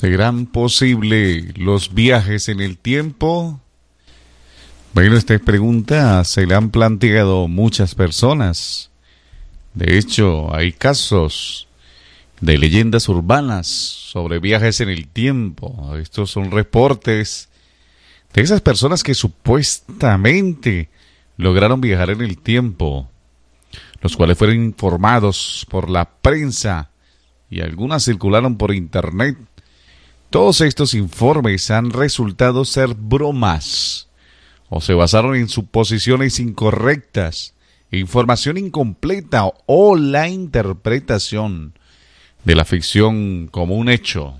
¿Serán posibles los viajes en el tiempo? Bueno, esta pregunta se la han planteado muchas personas. De hecho, hay casos de leyendas urbanas sobre viajes en el tiempo. Estos son reportes de esas personas que supuestamente lograron viajar en el tiempo, los cuales fueron informados por la prensa y algunas circularon por internet todos estos informes han resultado ser bromas o se basaron en suposiciones incorrectas, información incompleta o la interpretación de la ficción como un hecho.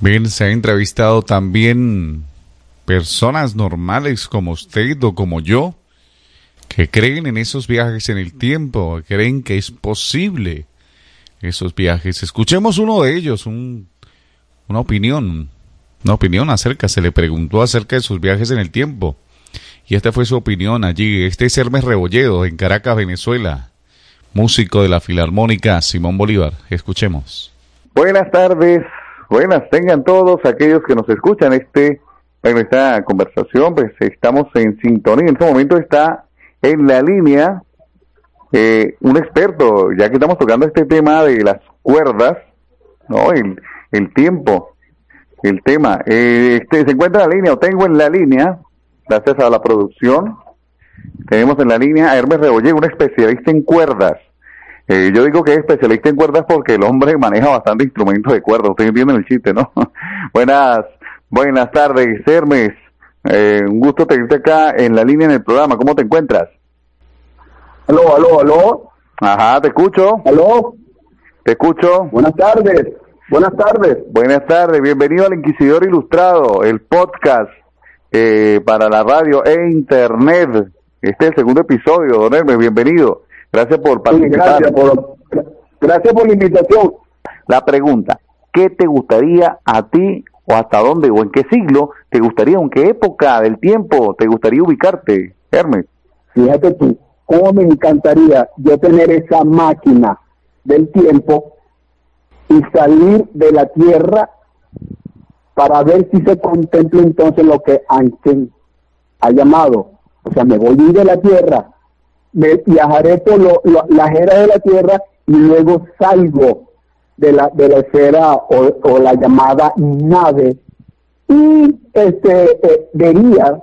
Bien, se ha entrevistado también personas normales como usted o como yo, que creen en esos viajes en el tiempo, creen que es posible esos viajes. Escuchemos uno de ellos, un una opinión, una opinión acerca, se le preguntó acerca de sus viajes en el tiempo. Y esta fue su opinión allí. Este es Hermes Rebolledo, en Caracas, Venezuela, músico de la Filarmónica Simón Bolívar. Escuchemos. Buenas tardes, buenas tengan todos aquellos que nos escuchan este, en esta conversación, pues estamos en sintonía. En este momento está en la línea eh, un experto, ya que estamos tocando este tema de las cuerdas, ¿no? El tiempo, el tema. Eh, este, se encuentra en la línea, o tengo en la línea, gracias a la producción, tenemos en la línea a Hermes Rebolle, un especialista en cuerdas. Eh, yo digo que es especialista en cuerdas porque el hombre maneja bastante instrumentos de cuerdas. Ustedes entienden el chiste, ¿no? buenas, buenas tardes, Hermes. Eh, un gusto tenerte acá en la línea en el programa. ¿Cómo te encuentras? Aló, aló, aló. Ajá, te escucho. Aló. Te escucho. Buenas tardes. Buenas tardes. Buenas tardes, bienvenido al Inquisidor Ilustrado, el podcast eh, para la radio e internet. Este es el segundo episodio, don Hermes, bienvenido. Gracias por participar. gracias, por, gracias por la invitación. La pregunta, ¿qué te gustaría a ti o hasta dónde o en qué siglo te gustaría, en qué época del tiempo te gustaría ubicarte, Hermes? Fíjate tú, cómo me encantaría yo tener esa máquina del tiempo y salir de la tierra para ver si se contempla entonces lo que Einstein ha llamado. O sea, me voy de la tierra, me viajaré por lo, la era de la tierra y luego salgo de la, de la esfera o, la llamada nave y este eh, vería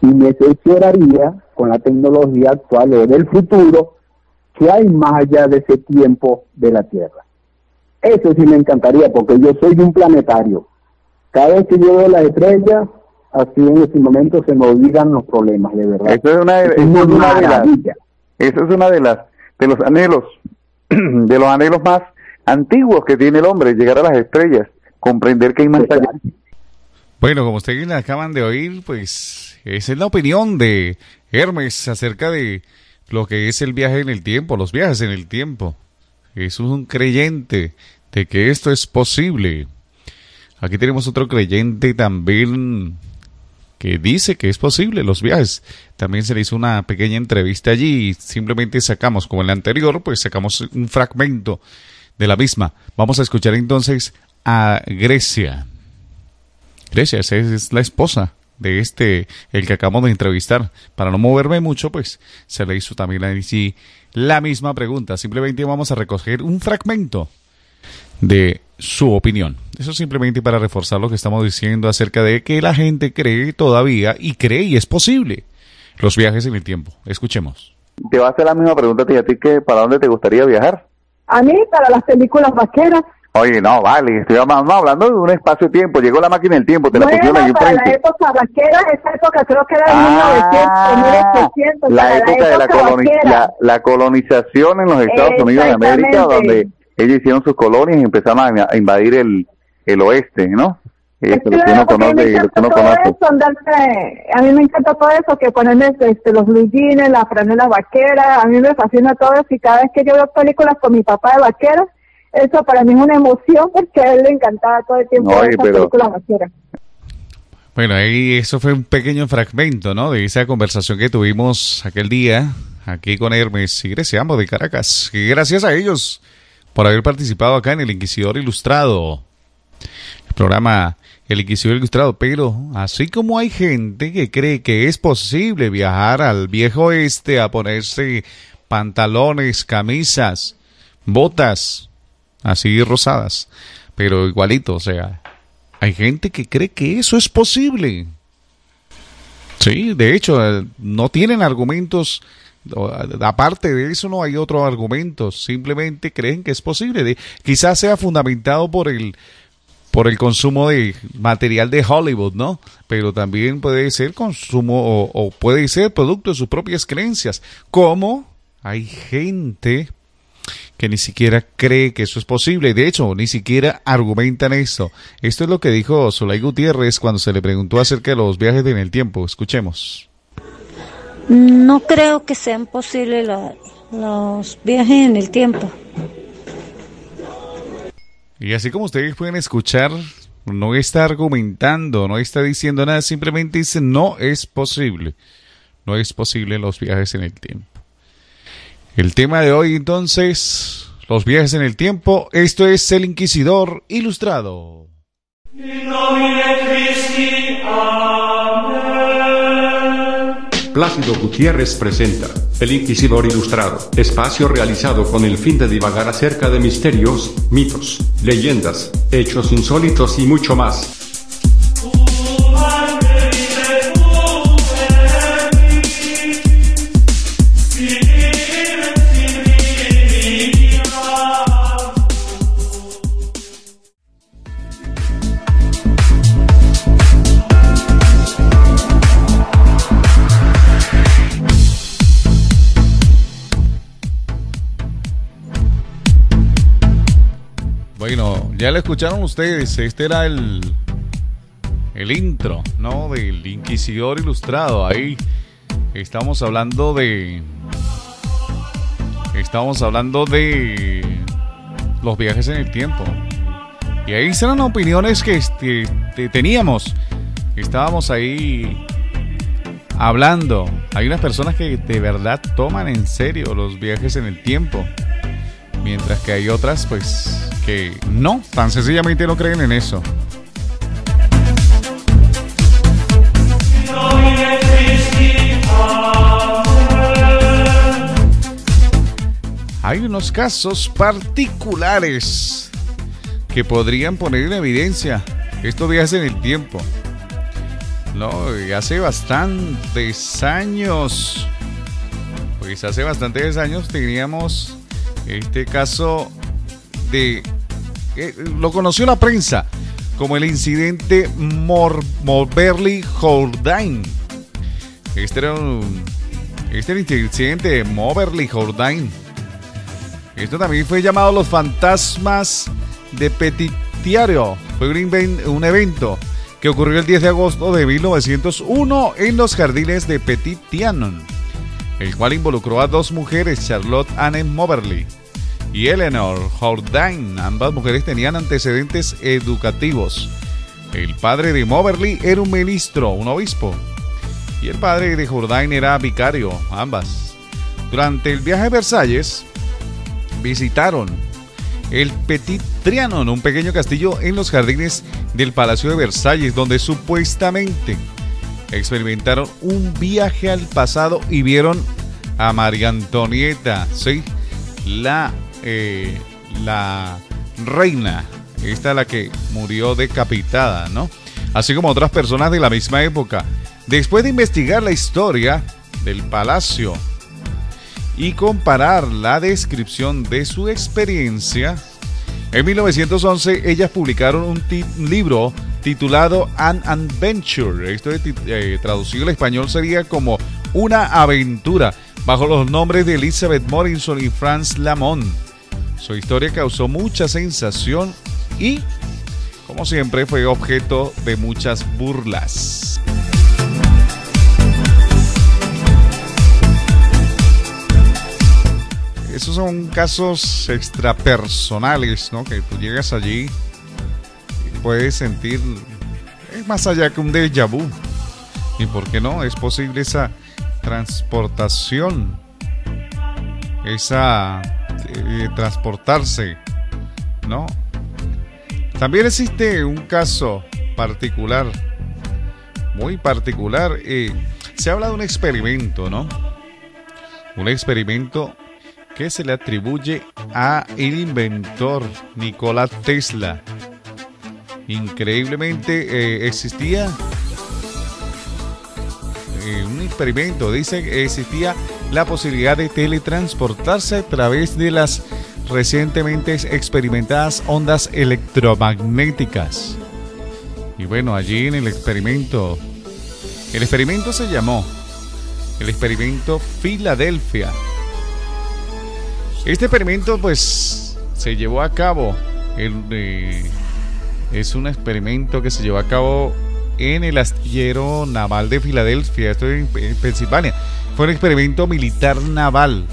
y me asesoraría con la tecnología actual o del futuro que hay más allá de ese tiempo de la Tierra. Eso sí me encantaría, porque yo soy un planetario. Cada vez que yo veo las estrellas, así en este momento se me olvidan los problemas, de verdad. Eso es una, de, las, eso es una de las de los anhelos, de los anhelos más antiguos que tiene el hombre, llegar a las estrellas, comprender que hay más allá. Bueno, como ustedes acaban de oír, pues esa es la opinión de Hermes acerca de lo que es el viaje en el tiempo, los viajes en el tiempo. Es un creyente de que esto es posible. Aquí tenemos otro creyente también que dice que es posible los viajes. También se le hizo una pequeña entrevista allí y simplemente sacamos, como en la anterior, pues sacamos un fragmento de la misma. Vamos a escuchar entonces a Grecia. Grecia es la esposa de este, el que acabamos de entrevistar. Para no moverme mucho, pues se le hizo también allí la misma pregunta. Simplemente vamos a recoger un fragmento de su opinión. Eso simplemente para reforzar lo que estamos diciendo acerca de que la gente cree todavía y cree y es posible los viajes en el tiempo. Escuchemos. Te va a hacer la misma pregunta a ti que para dónde te gustaría viajar. A mí para las películas vaqueras. Oye, no, vale, estoy hablando de un espacio-tiempo, llegó la máquina del tiempo, te la pusieron ahí para la época vaquera, esa época creo que era de ah, 1900, la, época de la, la, colonización en los Estados Unidos de América, donde ellos hicieron sus colonias y empezaron a, invadir el, el oeste, ¿no? Eso, lo que uno conoce, lo que uno conoce. a mí me encanta todo eso, que ponerme este, los blue jeans, la franela vaquera, a mí me fascina todo eso y cada vez que yo veo películas con mi papá de vaquera, eso para mí es una emoción porque a él le encantaba todo el tiempo no, esa película vaquera. Bueno, ahí eso fue un pequeño fragmento, ¿no? De esa conversación que tuvimos aquel día aquí con Hermes y Grecia, ambos de Caracas. Y gracias a ellos por haber participado acá en el Inquisidor Ilustrado. El programa El Inquisidor Ilustrado. Pero así como hay gente que cree que es posible viajar al viejo oeste a ponerse pantalones, camisas, botas, así rosadas, pero igualito, o sea, hay gente que cree que eso es posible. Sí, de hecho, no tienen argumentos Aparte de eso no hay otros argumentos, simplemente creen que es posible. quizás sea fundamentado por el por el consumo de material de Hollywood, ¿no? Pero también puede ser consumo o, o puede ser producto de sus propias creencias. Como hay gente que ni siquiera cree que eso es posible. De hecho, ni siquiera argumentan eso. Esto es lo que dijo Solay Gutiérrez cuando se le preguntó acerca de los viajes en el tiempo. Escuchemos. No creo que sean posibles los viajes en el tiempo. Y así como ustedes pueden escuchar, no está argumentando, no está diciendo nada, simplemente dice no es posible. No es posible los viajes en el tiempo. El tema de hoy entonces, los viajes en el tiempo, esto es El Inquisidor Ilustrado. Plácido Gutiérrez presenta El Inquisidor Ilustrado, espacio realizado con el fin de divagar acerca de misterios, mitos, leyendas, hechos insólitos y mucho más. Ya lo escucharon ustedes, este era el, el intro, ¿no? Del Inquisidor Ilustrado. Ahí estamos hablando de... Estamos hablando de los viajes en el tiempo. Y ahí serán opiniones que este, teníamos. Estábamos ahí hablando. Hay unas personas que de verdad toman en serio los viajes en el tiempo. Mientras que hay otras, pues, que no, tan sencillamente no creen en eso. Hay unos casos particulares que podrían poner en evidencia estos días en el tiempo. No, hace bastantes años, pues hace bastantes años teníamos este caso de... Eh, lo conoció la prensa como el incidente Moberly Jordain. Este era un, este incidente de Moberly Jordain. Esto también fue llamado los fantasmas de Petitiario. Fue un, un evento que ocurrió el 10 de agosto de 1901 en los jardines de Petit Tianon, el cual involucró a dos mujeres, Charlotte Anne Moberly y Eleanor Jourdain. Ambas mujeres tenían antecedentes educativos. El padre de Moberly era un ministro, un obispo, y el padre de Jourdain era vicario, ambas. Durante el viaje a Versalles, visitaron el Petit Trianon, un pequeño castillo en los jardines del Palacio de Versalles, donde supuestamente experimentaron un viaje al pasado y vieron a María Antonieta, ¿sí? la eh, la reina, esta es la que murió decapitada, ¿no? Así como otras personas de la misma época. Después de investigar la historia del palacio y comparar la descripción de su experiencia, en 1911 ellas publicaron un libro titulado An Adventure. Esto eh, traducido al español sería como Una aventura, bajo los nombres de Elizabeth Morrison y Franz Lamont. Su historia causó mucha sensación y, como siempre, fue objeto de muchas burlas. Esos son casos extrapersonales, ¿no? Que tú llegas allí y puedes sentir, es más allá que un déjà vu. ¿Y por qué no? Es posible esa transportación, esa transportarse, ¿no? También existe un caso particular, muy particular. Eh, se habla de un experimento, ¿no? Un experimento que se le atribuye a el inventor Nikola Tesla. Increíblemente eh, existía eh, un experimento, dice que existía la posibilidad de teletransportarse a través de las recientemente experimentadas ondas electromagnéticas. Y bueno, allí en el experimento, el experimento se llamó el experimento Filadelfia. Este experimento pues se llevó a cabo, eh, es un experimento que se llevó a cabo en el astillero naval de Filadelfia, esto en Pensilvania. Fue un experimento militar naval.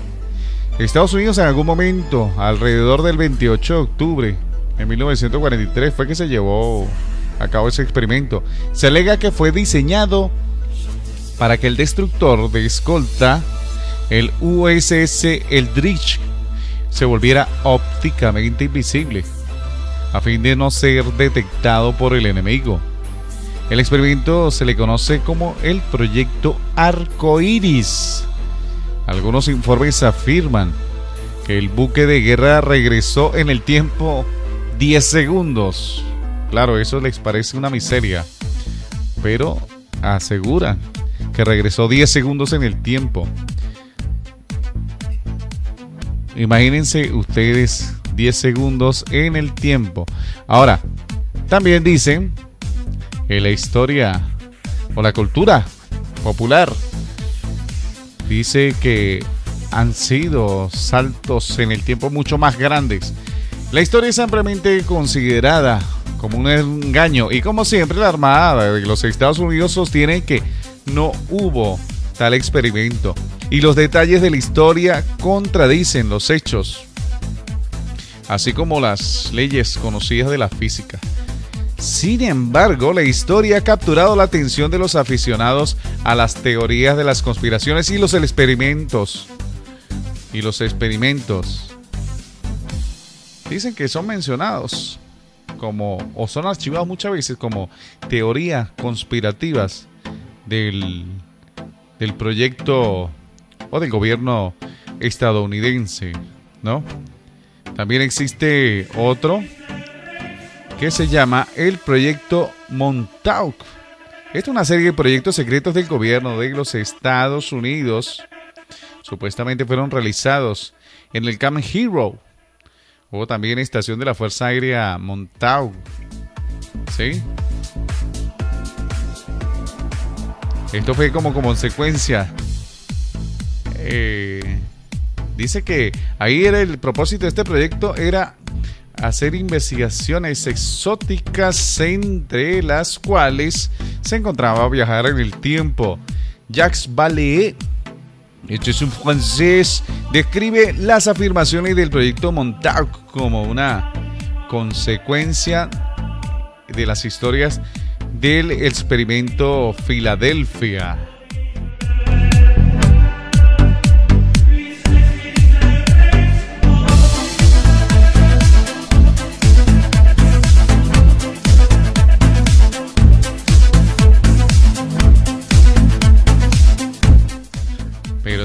Estados Unidos en algún momento, alrededor del 28 de octubre de 1943, fue que se llevó a cabo ese experimento. Se alega que fue diseñado para que el destructor de escolta, el USS Eldridge, se volviera ópticamente invisible, a fin de no ser detectado por el enemigo. El experimento se le conoce como el proyecto Arcoiris. Algunos informes afirman que el buque de guerra regresó en el tiempo 10 segundos. Claro, eso les parece una miseria, pero aseguran que regresó 10 segundos en el tiempo. Imagínense ustedes 10 segundos en el tiempo. Ahora, también dicen la historia o la cultura popular dice que han sido saltos en el tiempo mucho más grandes. La historia es ampliamente considerada como un engaño y como siempre la Armada de los Estados Unidos sostiene que no hubo tal experimento y los detalles de la historia contradicen los hechos, así como las leyes conocidas de la física. Sin embargo, la historia ha capturado la atención de los aficionados a las teorías de las conspiraciones y los experimentos. Y los experimentos dicen que son mencionados como o son archivados muchas veces como teorías conspirativas del, del proyecto o del gobierno estadounidense, ¿no? También existe otro que se llama el proyecto Montauk. Esta es una serie de proyectos secretos del gobierno de los Estados Unidos. Supuestamente fueron realizados en el Camp Hero o también estación de la Fuerza Aérea Montauk. ¿Sí? Esto fue como consecuencia. Eh, dice que ahí era el propósito de este proyecto era hacer investigaciones exóticas entre las cuales se encontraba viajar en el tiempo. Jacques Vallée, este es un francés, describe las afirmaciones del proyecto Montauk como una consecuencia de las historias del experimento Filadelfia.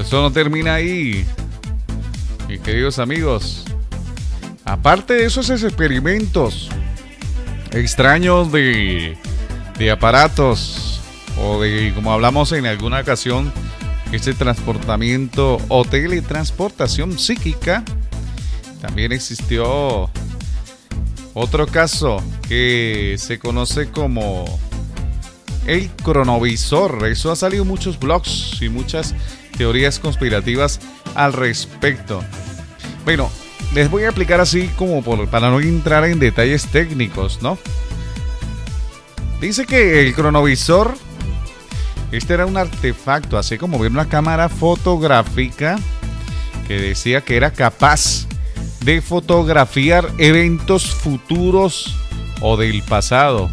Eso no termina ahí, mis queridos amigos. Aparte de esos experimentos extraños de de aparatos o de, como hablamos en alguna ocasión, este transportamiento o teletransportación psíquica, también existió otro caso que se conoce como el cronovisor. Eso ha salido muchos blogs y muchas teorías conspirativas al respecto. Bueno, les voy a explicar así como por, para no entrar en detalles técnicos, ¿no? Dice que el cronovisor, este era un artefacto, así como ver una cámara fotográfica que decía que era capaz de fotografiar eventos futuros o del pasado.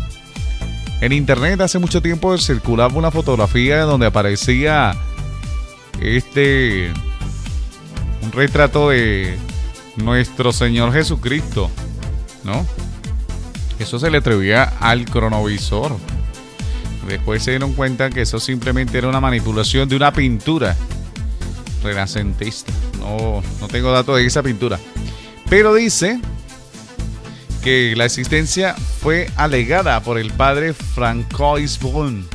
En internet hace mucho tiempo circulaba una fotografía donde aparecía este un retrato de nuestro Señor Jesucristo, ¿no? Eso se le atribuía al cronovisor. Después se dieron cuenta que eso simplemente era una manipulación de una pintura renacentista. No, no tengo datos de esa pintura. Pero dice que la existencia fue alegada por el padre Francois Brun.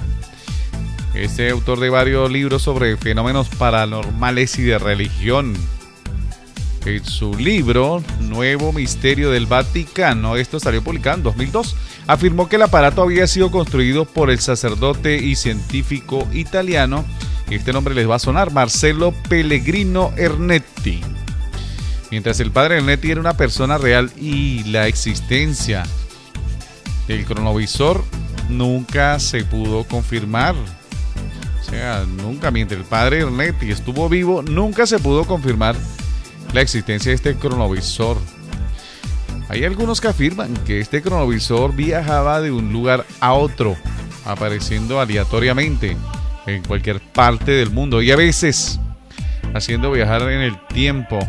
Este autor de varios libros sobre fenómenos paranormales y de religión. En su libro Nuevo Misterio del Vaticano, esto salió publicado en 2002, afirmó que el aparato había sido construido por el sacerdote y científico italiano, este nombre les va a sonar, Marcelo Pellegrino Ernetti. Mientras el padre Ernetti era una persona real y la existencia del cronovisor nunca se pudo confirmar. O sea, nunca, mientras el padre Ernetti estuvo vivo, nunca se pudo confirmar la existencia de este cronovisor. Hay algunos que afirman que este cronovisor viajaba de un lugar a otro, apareciendo aleatoriamente en cualquier parte del mundo y a veces haciendo viajar en el tiempo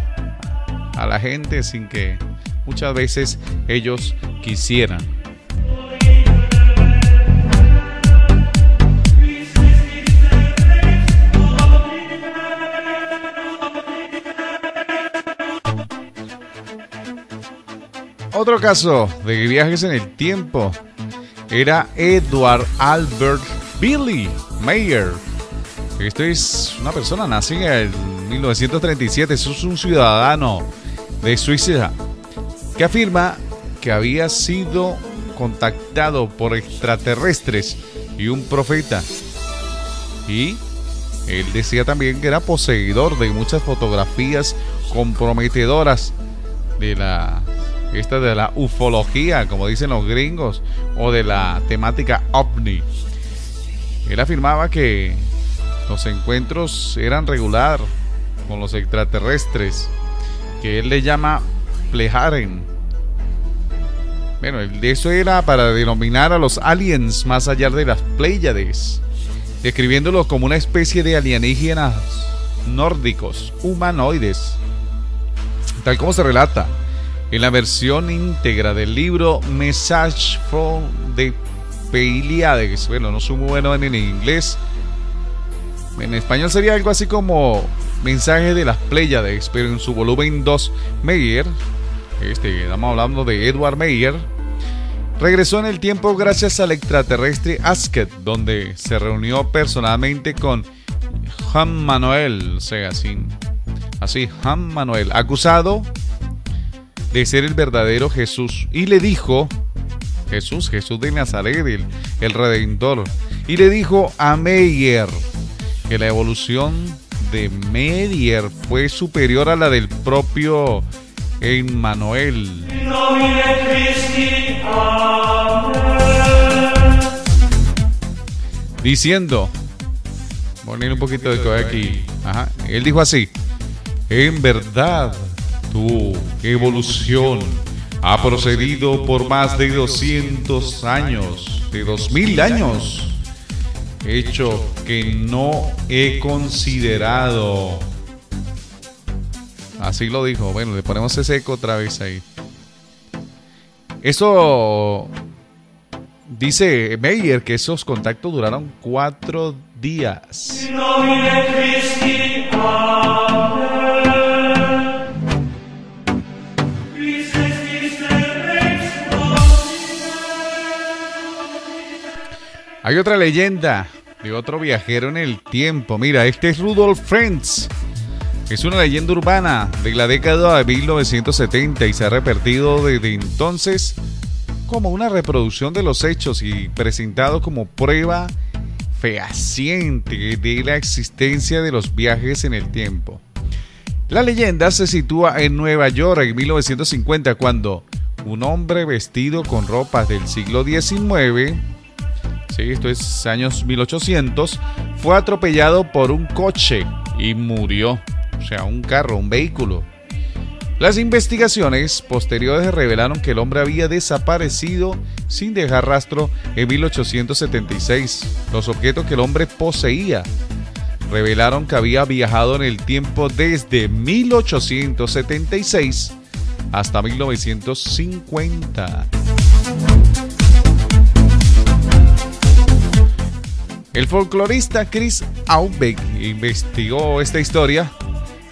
a la gente sin que muchas veces ellos quisieran. Otro caso de viajes en el tiempo era Edward Albert Billy Mayer. Esto es una persona nacida en 1937, eso es un ciudadano de Suiza, que afirma que había sido contactado por extraterrestres y un profeta. Y él decía también que era poseedor de muchas fotografías comprometedoras de la esta de la ufología, como dicen los gringos, o de la temática ovni. Él afirmaba que los encuentros eran regular con los extraterrestres que él le llama plejaren. Bueno, eso era para denominar a los aliens más allá de las Pléyades, describiéndolos como una especie de alienígenas nórdicos, humanoides, tal como se relata en la versión íntegra del libro Message from the Pleiades. Bueno, no soy muy bueno en inglés. En español sería algo así como Mensaje de las Pléyades, pero en su volumen 2, Meyer, este, estamos hablando de Edward Meyer, regresó en el tiempo gracias al extraterrestre Asket, donde se reunió personalmente con Juan Manuel, o sea, así, así, Juan Manuel, acusado de ser el verdadero Jesús, y le dijo, Jesús, Jesús de Nazaret, el, el Redentor, y le dijo a Meyer que la evolución de Medier fue superior a la del propio Emmanuel. Diciendo, poner un poquito de cosas aquí. Él dijo así: En verdad, tu evolución ha procedido por más de 200 años, de 2000 años hecho que no he considerado. Así lo dijo. Bueno, le ponemos ese eco otra vez ahí. Eso dice Meyer que esos contactos duraron cuatro días. Hay otra leyenda de otro viajero en el tiempo. Mira, este es Rudolf Frenz. Es una leyenda urbana de la década de 1970 y se ha repetido desde entonces como una reproducción de los hechos y presentado como prueba fehaciente de la existencia de los viajes en el tiempo. La leyenda se sitúa en Nueva York en 1950 cuando un hombre vestido con ropas del siglo XIX esto es años 1800, fue atropellado por un coche y murió. O sea, un carro, un vehículo. Las investigaciones posteriores revelaron que el hombre había desaparecido sin dejar rastro en 1876. Los objetos que el hombre poseía revelaron que había viajado en el tiempo desde 1876 hasta 1950. El folclorista Chris Aubeck investigó esta historia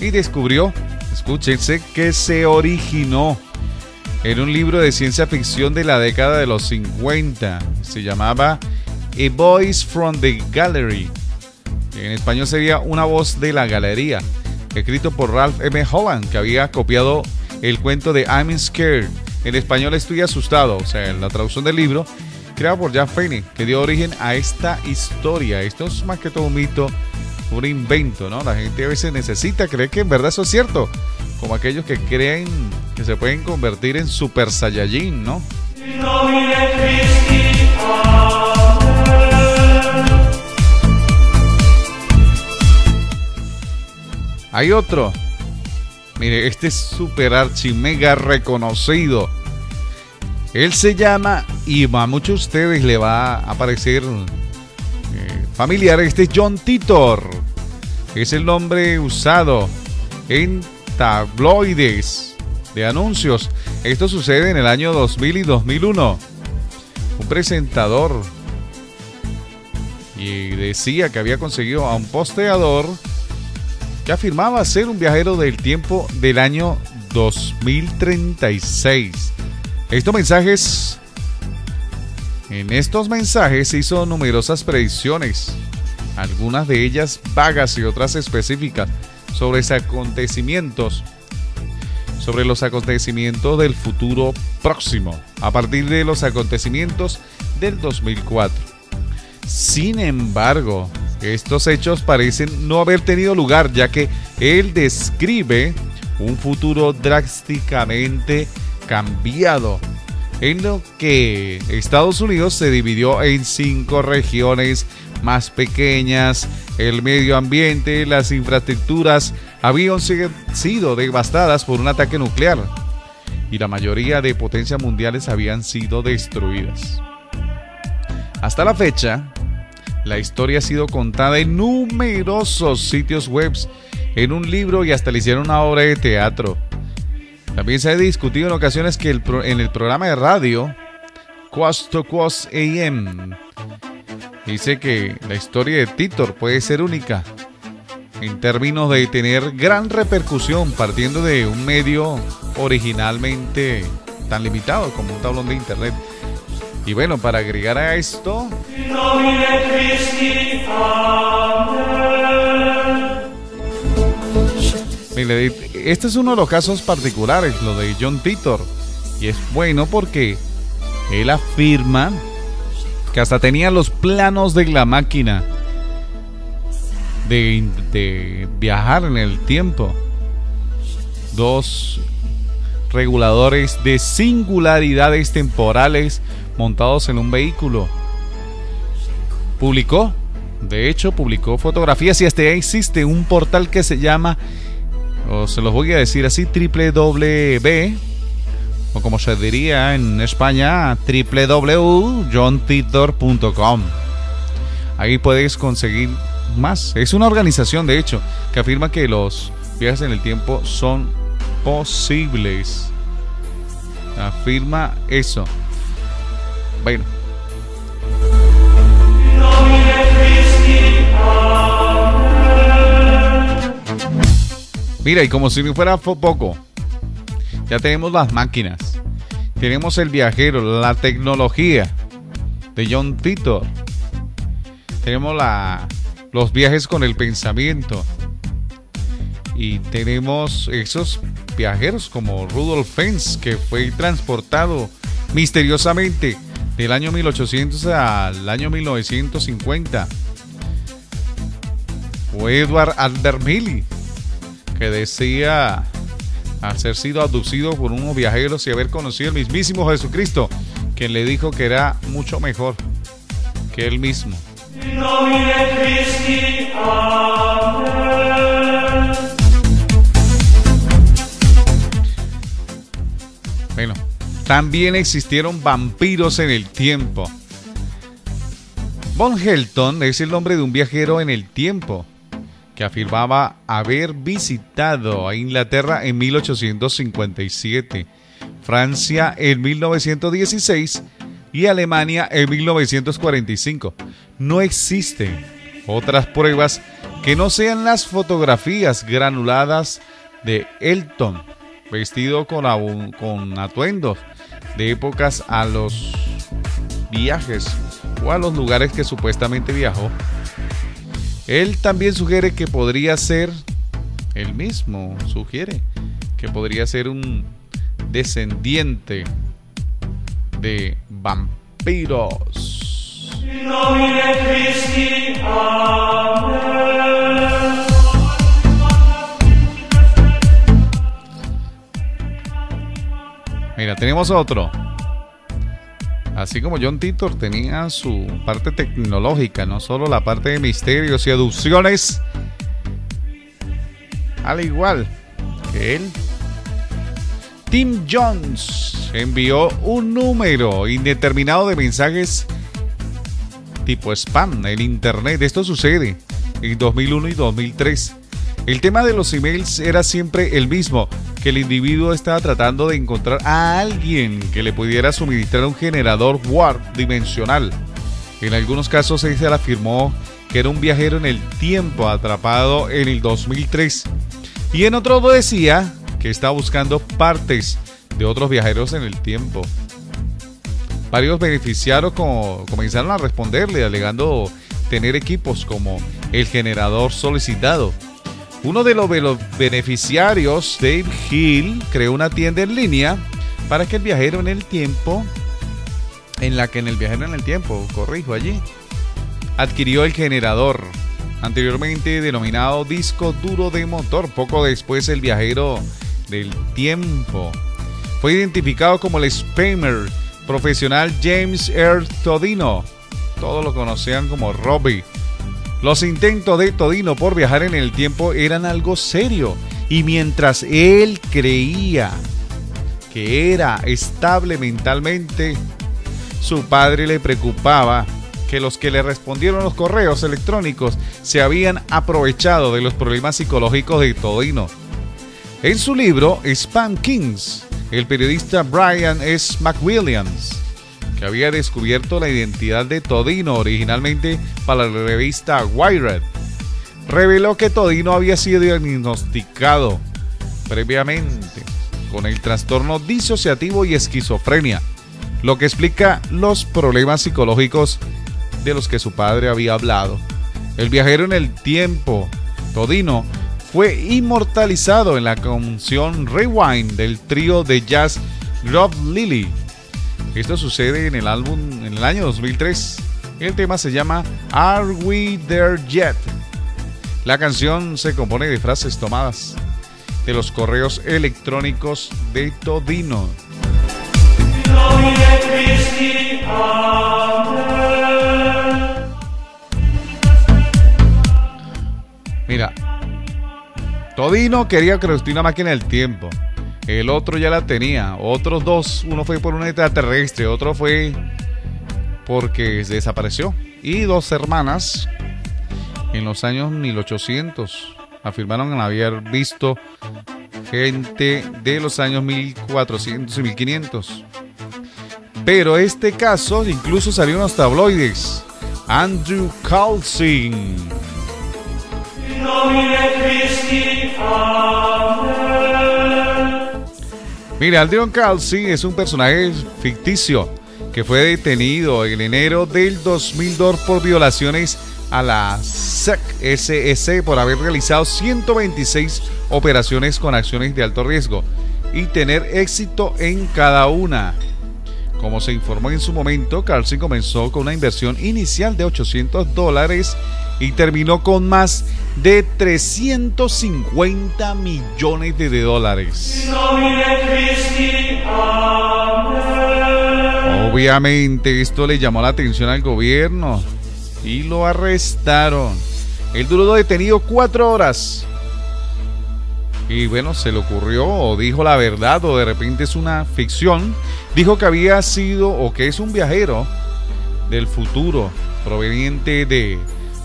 y descubrió, escúchense, que se originó en un libro de ciencia ficción de la década de los 50. Se llamaba A Voice from the Gallery. En español sería Una voz de la galería, escrito por Ralph M. Holland, que había copiado el cuento de I'm Scared. En español estoy asustado, o sea, en la traducción del libro, creado por Jack Feeney, que dio origen a esta historia. Esto es más que todo un mito, un invento, ¿no? La gente a veces necesita creer que en verdad eso es cierto, como aquellos que creen que se pueden convertir en Super Saiyajin, ¿no? Hay otro. Mire, este es super archi mega reconocido. Él se llama, y a muchos de ustedes le va a parecer eh, familiar, este es John Titor. Es el nombre usado en tabloides de anuncios. Esto sucede en el año 2000 y 2001. Un presentador y decía que había conseguido a un posteador que afirmaba ser un viajero del tiempo del año 2036. Estos mensajes, en estos mensajes hizo numerosas predicciones, algunas de ellas vagas y otras específicas, sobre los acontecimientos, sobre los acontecimientos del futuro próximo, a partir de los acontecimientos del 2004. Sin embargo, estos hechos parecen no haber tenido lugar, ya que él describe un futuro drásticamente cambiado, en lo que Estados Unidos se dividió en cinco regiones más pequeñas, el medio ambiente, las infraestructuras habían sido devastadas por un ataque nuclear y la mayoría de potencias mundiales habían sido destruidas. Hasta la fecha, la historia ha sido contada en numerosos sitios web, en un libro y hasta le hicieron una obra de teatro. También se ha discutido en ocasiones que en el programa de radio Quast to Quast AM dice que la historia de Titor puede ser única en términos de tener gran repercusión partiendo de un medio originalmente tan limitado como un tablón de internet. Y bueno, para agregar a esto... Este es uno de los casos particulares, lo de John Titor. Y es bueno porque él afirma que hasta tenía los planos de la máquina de, viajar en el tiempo. Dos reguladores de singularidades temporales montados en un vehículo. Publicó, de hecho, publicó fotografías y hasta existe un portal que se llama, o se los voy a decir así, www, o como se diría en España, www.johntitor.com. Ahí puedes conseguir más. Es una organización, de hecho, que afirma que los viajes en el tiempo son posibles. Afirma eso. Bueno. Mira, y como si fuera poco, ya tenemos las máquinas, tenemos el viajero, la tecnología de John Titor, tenemos los viajes con el pensamiento. Y tenemos esos viajeros como Rudolf Fens que fue transportado misteriosamente del año 1800 al año 1950. Fue Edward Albert Milley, que decía haber sido abducido por unos viajeros y haber conocido al mismísimo Jesucristo, quien le dijo que era mucho mejor que él mismo. Bueno, también existieron vampiros en el tiempo. Von Helton es el nombre de un viajero en el tiempo que afirmaba haber visitado a Inglaterra en 1857, Francia en 1916 y Alemania en 1945. No existen otras pruebas que no sean las fotografías granuladas de Elton, vestido con, atuendos de épocas a los viajes o a los lugares que supuestamente viajó. Él también sugiere que podría ser, él mismo sugiere que podría ser un descendiente de vampiros. Mira, tenemos otro. Así como John Titor tenía su parte tecnológica, no solo la parte de misterios y aducciones, al igual que él, Tim Jones envió un número indeterminado de mensajes tipo spam en Internet. Esto sucede en 2001 y 2003. El tema de los emails era siempre el mismo, que el individuo estaba tratando de encontrar a alguien que le pudiera suministrar un generador warp dimensional. En algunos casos se afirmó que era un viajero en el tiempo atrapado en el 2003 y en otro decía que estaba buscando partes de otros viajeros en el tiempo. Varios beneficiarios comenzaron a responderle alegando tener equipos como el generador solicitado uno de los beneficiarios, Dave Hill, creó una tienda en línea para que el viajero en el tiempo, en la que en el viajero en el tiempo, corrijo allí, adquirió el generador, anteriormente denominado disco duro de motor. Poco después el viajero del tiempo fue identificado como el spammer profesional James R. Todino. Todos lo conocían como Robbie los intentos de Todino por viajar en el tiempo eran algo serio y mientras él creía que era estable mentalmente, su padre le preocupaba que los que le respondieron los correos electrónicos se habían aprovechado de los problemas psicológicos de Todino. En su libro Spam Kings, el periodista Brian S. McWilliams que había descubierto la identidad de Todino originalmente para la revista Wired, reveló que Todino había sido diagnosticado previamente con el trastorno disociativo y esquizofrenia, lo que explica los problemas psicológicos de los que su padre había hablado. El viajero en el tiempo, Todino, fue inmortalizado en la canción Rewind del trío de jazz Rob Lilly esto sucede en el álbum en el año 2003. El tema se llama Are We There Yet? La canción se compone de frases tomadas de los correos electrónicos de Todino. Mira, Todino quería que una máquina del tiempo. El otro ya la tenía. Otros dos, uno fue por un extraterrestre, otro fue porque desapareció. Y dos hermanas en los años 1800 afirmaron haber visto gente de los años 1400 y 1500. Pero este caso incluso salió en los tabloides. Andrew Carlson. Mira, Aldrin Calci es un personaje ficticio que fue detenido en enero del 2002 por violaciones a la SEC, SEC por haber realizado 126 operaciones con acciones de alto riesgo y tener éxito en cada una. Como se informó en su momento, Carlson comenzó con una inversión inicial de 800 dólares y terminó con más de 350 millones de dólares. Obviamente esto le llamó la atención al gobierno y lo arrestaron. Él duró detenido cuatro horas. Y bueno, se le ocurrió o dijo la verdad o de repente es una ficción. Dijo que había sido o que es un viajero del futuro proveniente de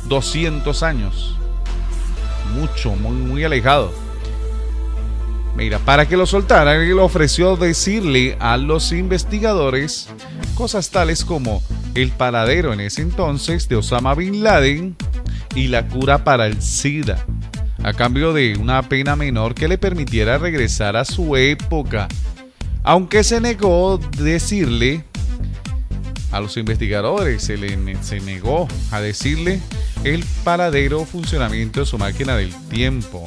200 años mucho, muy, muy alejado. Mira, para que lo soltara, él ofreció decirle a los investigadores cosas tales como el paradero en ese entonces de Osama Bin Laden y la cura para el SIDA, a cambio de una pena menor que le permitiera regresar a su época. Aunque se negó decirle a los investigadores, se, le, se negó a decirle el paradero funcionamiento de su máquina del tiempo.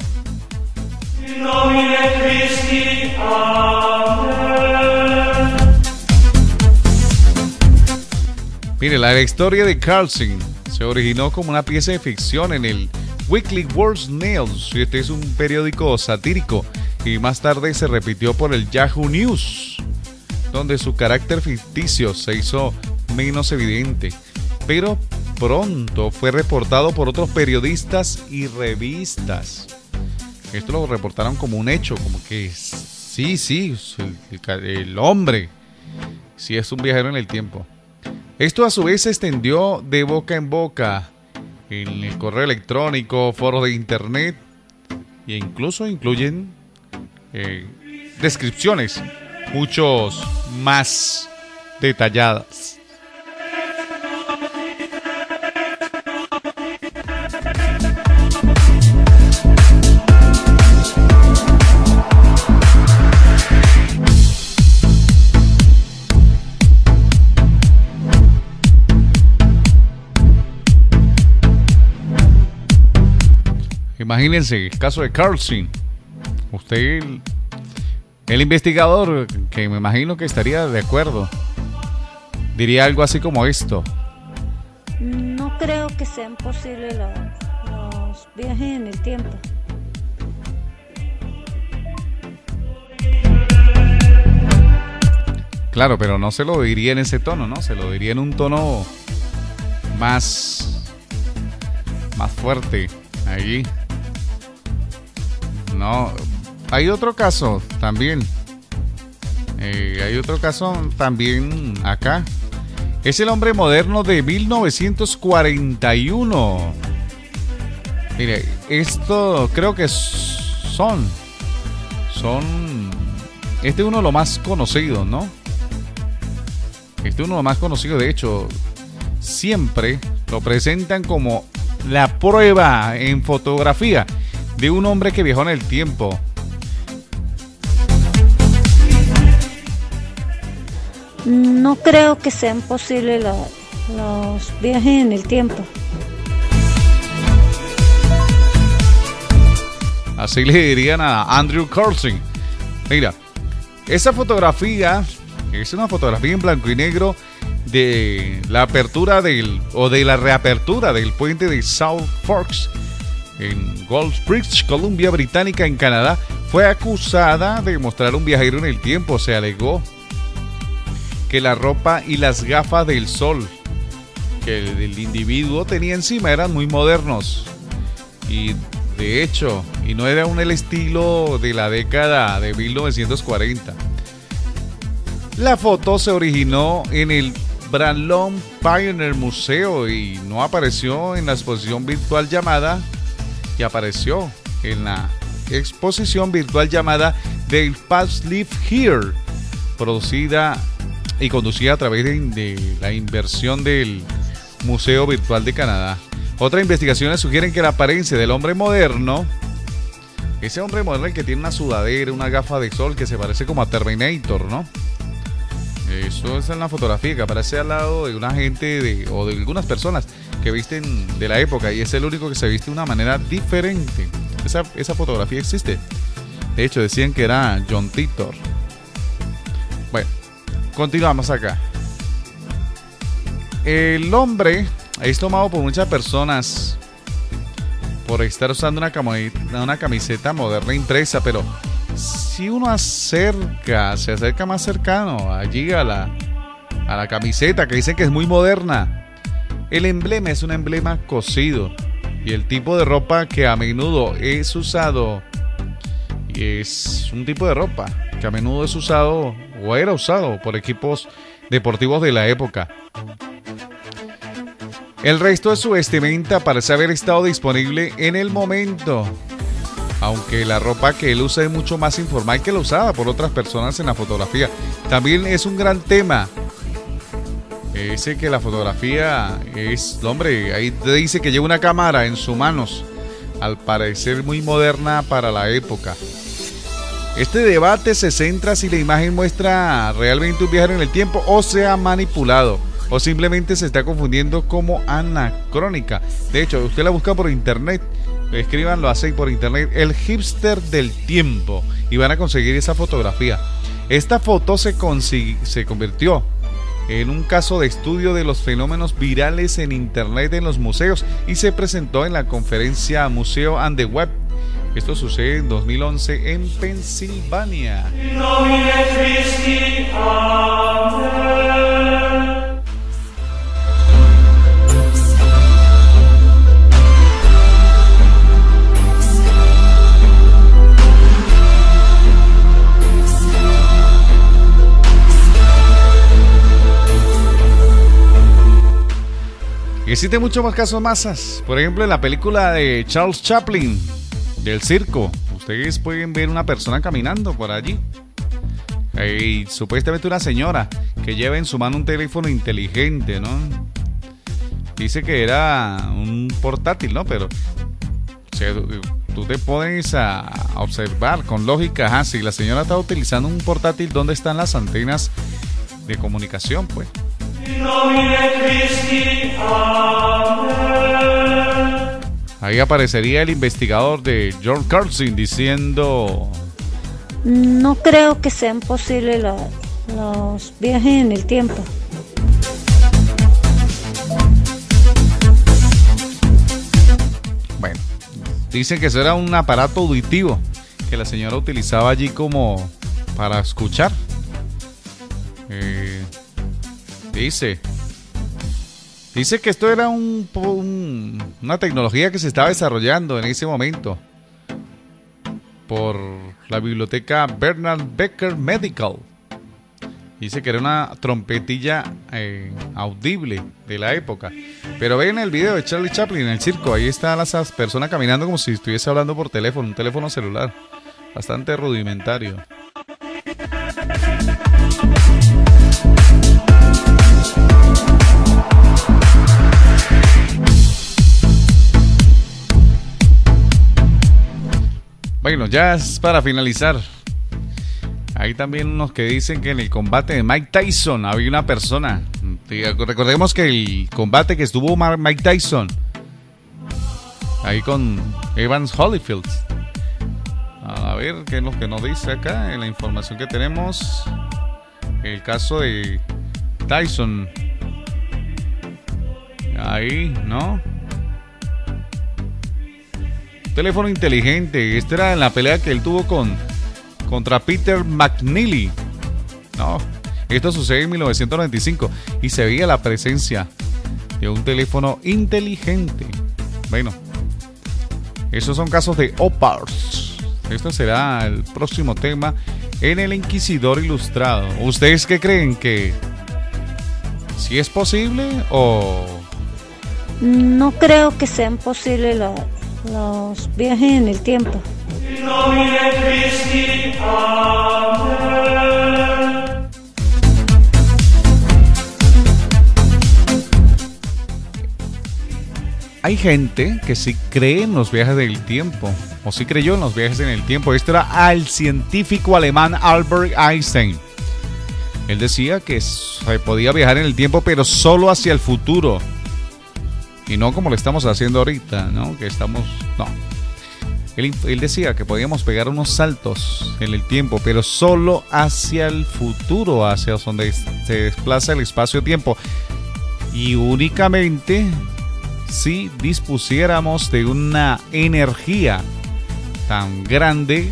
Mire, la historia de Carlson se originó como una pieza de ficción en el Weekly World News. Este es un periódico satírico y más tarde se repitió por el Yahoo News, donde su carácter ficticio se hizo menos evidente. Pero pronto fue reportado por otros periodistas y revistas. Esto lo reportaron como un hecho, como que sí, sí, el, hombre, sí es un viajero en el tiempo. Esto a su vez se extendió de boca en boca en el correo electrónico, foros de internet e incluso incluyen eh, descripciones muchos más detalladas. Imagínense el caso de Carlson. Usted, el, investigador, que me imagino que estaría de acuerdo, diría algo así como esto. No creo que sean posibles los viajes en el tiempo. Claro, pero no se lo diría en ese tono, ¿no? Se lo diría en un tono más más fuerte allí. No, hay otro caso también. Eh, hay otro caso también acá. Es el hombre moderno de 1941. Mire, esto creo que son. Son. Este es uno de los más conocidos, ¿no? Este es uno de los más conocidos. De hecho, siempre lo presentan como la prueba en fotografía de un hombre que viajó en el tiempo. No creo que sean posibles los viajes en el tiempo. Así le dirían a Andrew Carlson. Mira, esa fotografía es una fotografía en blanco y negro de la apertura del o de la reapertura del puente de South Forks en Goldbridge, Columbia Británica, en Canadá, fue acusada de mostrar un viajero en el tiempo. Se alegó que la ropa y las gafas del sol que el, individuo tenía encima eran muy modernos. Y de hecho, y no era un el estilo de la década de 1940. La foto se originó en el Branlon Pioneer Museo y no apareció en la exposición virtual llamada que apareció en la exposición virtual llamada The Past Live Here, producida y conducida a través de, la inversión del Museo Virtual de Canadá. Otras investigaciones sugieren que la apariencia del hombre moderno, ese hombre moderno que tiene una sudadera, una gafa de sol que se parece como a Terminator, ¿no? Eso es en la fotografía que aparece al lado de una gente o de algunas personas que visten de la época y es el único que se viste de una manera diferente. Esa, esa fotografía existe. De hecho, decían que era John Titor. Bueno, continuamos acá. El hombre es tomado por muchas personas por estar usando una camiseta, una camiseta moderna impresa, pero si uno acerca, se acerca más cercano allí a la, a la camiseta que dicen que es muy moderna, el emblema es un emblema cosido y el tipo de ropa que a menudo es usado es un tipo de ropa que a menudo es usado o era usado por equipos deportivos de la época. el resto de su vestimenta parece haber estado disponible en el momento. Aunque la ropa que él usa es mucho más informal que la usada por otras personas en la fotografía. También es un gran tema. Ese que la fotografía es, hombre, ahí te dice que lleva una cámara en sus manos. Al parecer muy moderna para la época. Este debate se centra si la imagen muestra realmente un viaje en el tiempo o se ha manipulado o simplemente se está confundiendo como anacrónica. De hecho, usted la busca por internet, escríbanlo así por internet, el hipster del tiempo y van a conseguir esa fotografía. Esta foto se, se convirtió en un caso de estudio de los fenómenos virales en internet en los museos y se presentó en la conferencia Museo and the Web esto sucede en 2011 en Pensilvania. Existen muchos más casos masas. Por ejemplo, en la película de Charles Chaplin, del circo. Ustedes pueden ver una persona caminando por allí. Supuestamente una señora que lleva en su mano un teléfono inteligente, ¿no? Dice que era un portátil, ¿no? Pero tú te pones a observar con lógica, si la señora está utilizando un portátil, ¿dónde están las antenas de comunicación, pues? Ahí aparecería el investigador de George Carlson diciendo... No creo que sean posibles los viajes en el tiempo. Bueno, dicen que eso era un aparato auditivo que la señora utilizaba allí como para escuchar. Eh, dice, Dice que esto era un, una tecnología que se estaba desarrollando en ese momento por la biblioteca Bernard Becker Medical. Dice que era una trompetilla eh, audible de la época. Pero ven el video de Charlie Chaplin en el circo. Ahí está la persona caminando como si estuviese hablando por teléfono, un teléfono celular. Bastante rudimentario. Bueno, ya es para finalizar. Hay también unos que dicen que en el combate de Mike Tyson había una persona. Recordemos que el combate que estuvo Mike Tyson ahí con Evans Holyfield. A ver qué es lo que nos dice acá en la información que tenemos. El caso de Tyson. Ahí, ¿no? Teléfono inteligente. Esta era en la pelea que él tuvo con contra Peter McNeely. No, esto sucede en 1995 y se veía la presencia de un teléfono inteligente. Bueno, esos son casos de OPARS. Esto será el próximo tema en el Inquisidor Ilustrado. ¿Ustedes qué creen que si es posible o no creo que sean posibles la, los viajes en el tiempo. Hay gente que sí cree en los viajes del tiempo, o sí creyó en los viajes en el tiempo. Esto era al científico alemán Albert Einstein. Él decía que se podía viajar en el tiempo, pero solo hacia el futuro y no como lo estamos haciendo ahorita, ¿no? Que estamos, no. Él, decía que podíamos pegar unos saltos en el tiempo, pero solo hacia el futuro, hacia donde se desplaza el espacio-tiempo. Y únicamente si dispusiéramos de una energía tan grande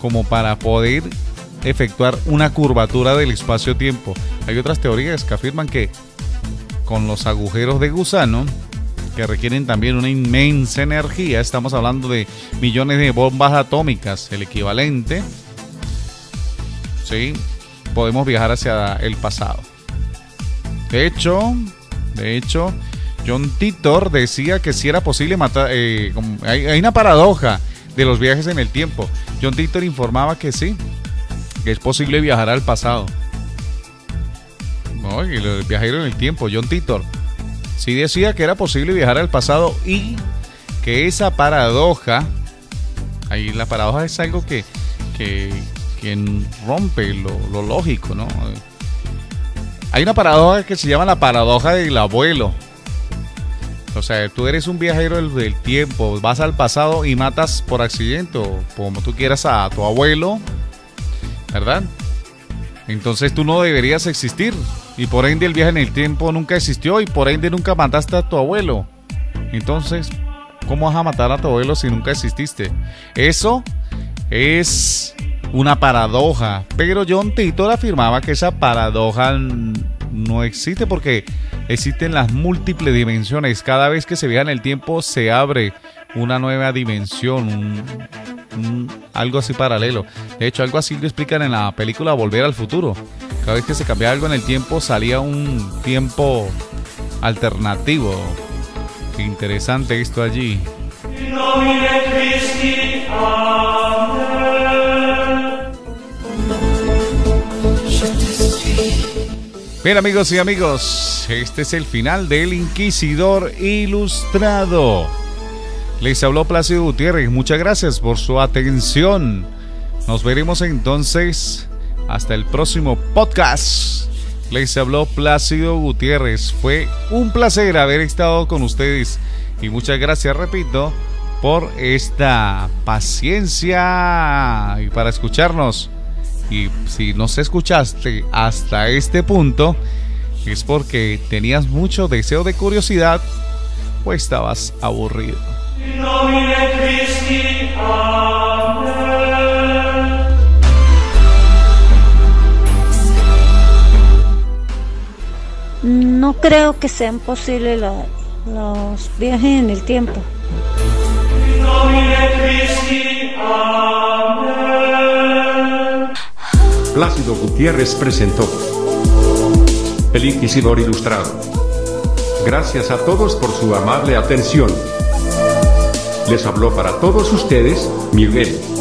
como para poder efectuar una curvatura del espacio-tiempo. Hay otras teorías que afirman que con los agujeros de gusano que requieren también una inmensa energía. Estamos hablando de millones de bombas atómicas, el equivalente. ¿Sí? Podemos viajar hacia el pasado. De hecho, De hecho, John Titor decía que si era posible matar... Eh, hay, una paradoja de los viajes en el tiempo. John Titor informaba que sí, que es posible viajar al pasado. No, el viajero en el tiempo, John Titor, sí decía que era posible viajar al pasado y que esa paradoja, ahí la paradoja es algo que, que, rompe lo, lo lógico, ¿no? Hay una paradoja que se llama la paradoja del abuelo. O sea, tú eres un viajero del, tiempo, vas al pasado y matas por accidente, o como tú quieras, a tu abuelo, ¿verdad? Entonces tú no deberías existir. Y por ende el viaje en el tiempo nunca existió y por ende nunca mataste a tu abuelo. Entonces, ¿cómo vas a matar a tu abuelo si nunca exististe? Eso es una paradoja. Pero John Titor afirmaba que esa paradoja no existe porque existen las múltiples dimensiones. Cada vez que se viaja en el tiempo se abre una nueva dimensión, algo así paralelo. De hecho, algo así lo explican en la película Volver al Futuro. Cada vez que se cambiaba algo en el tiempo salía un tiempo alternativo. Qué interesante esto allí. Bien amigos y amigos, este es el final del Inquisidor Ilustrado. Les habló Plácido Gutiérrez, muchas gracias por su atención. Nos veremos entonces hasta el próximo podcast. Les habló Plácido Gutiérrez, fue un placer haber estado con ustedes y muchas gracias, repito, por esta paciencia y para escucharnos. Y si nos escuchaste hasta este punto, es porque tenías mucho deseo de curiosidad o estabas aburrido. No creo que sean posibles los viajes en el tiempo. Plácido Gutiérrez presentó El Inquisidor Ilustrado. Gracias a todos por su amable atención. Les habló para todos ustedes, Miguel.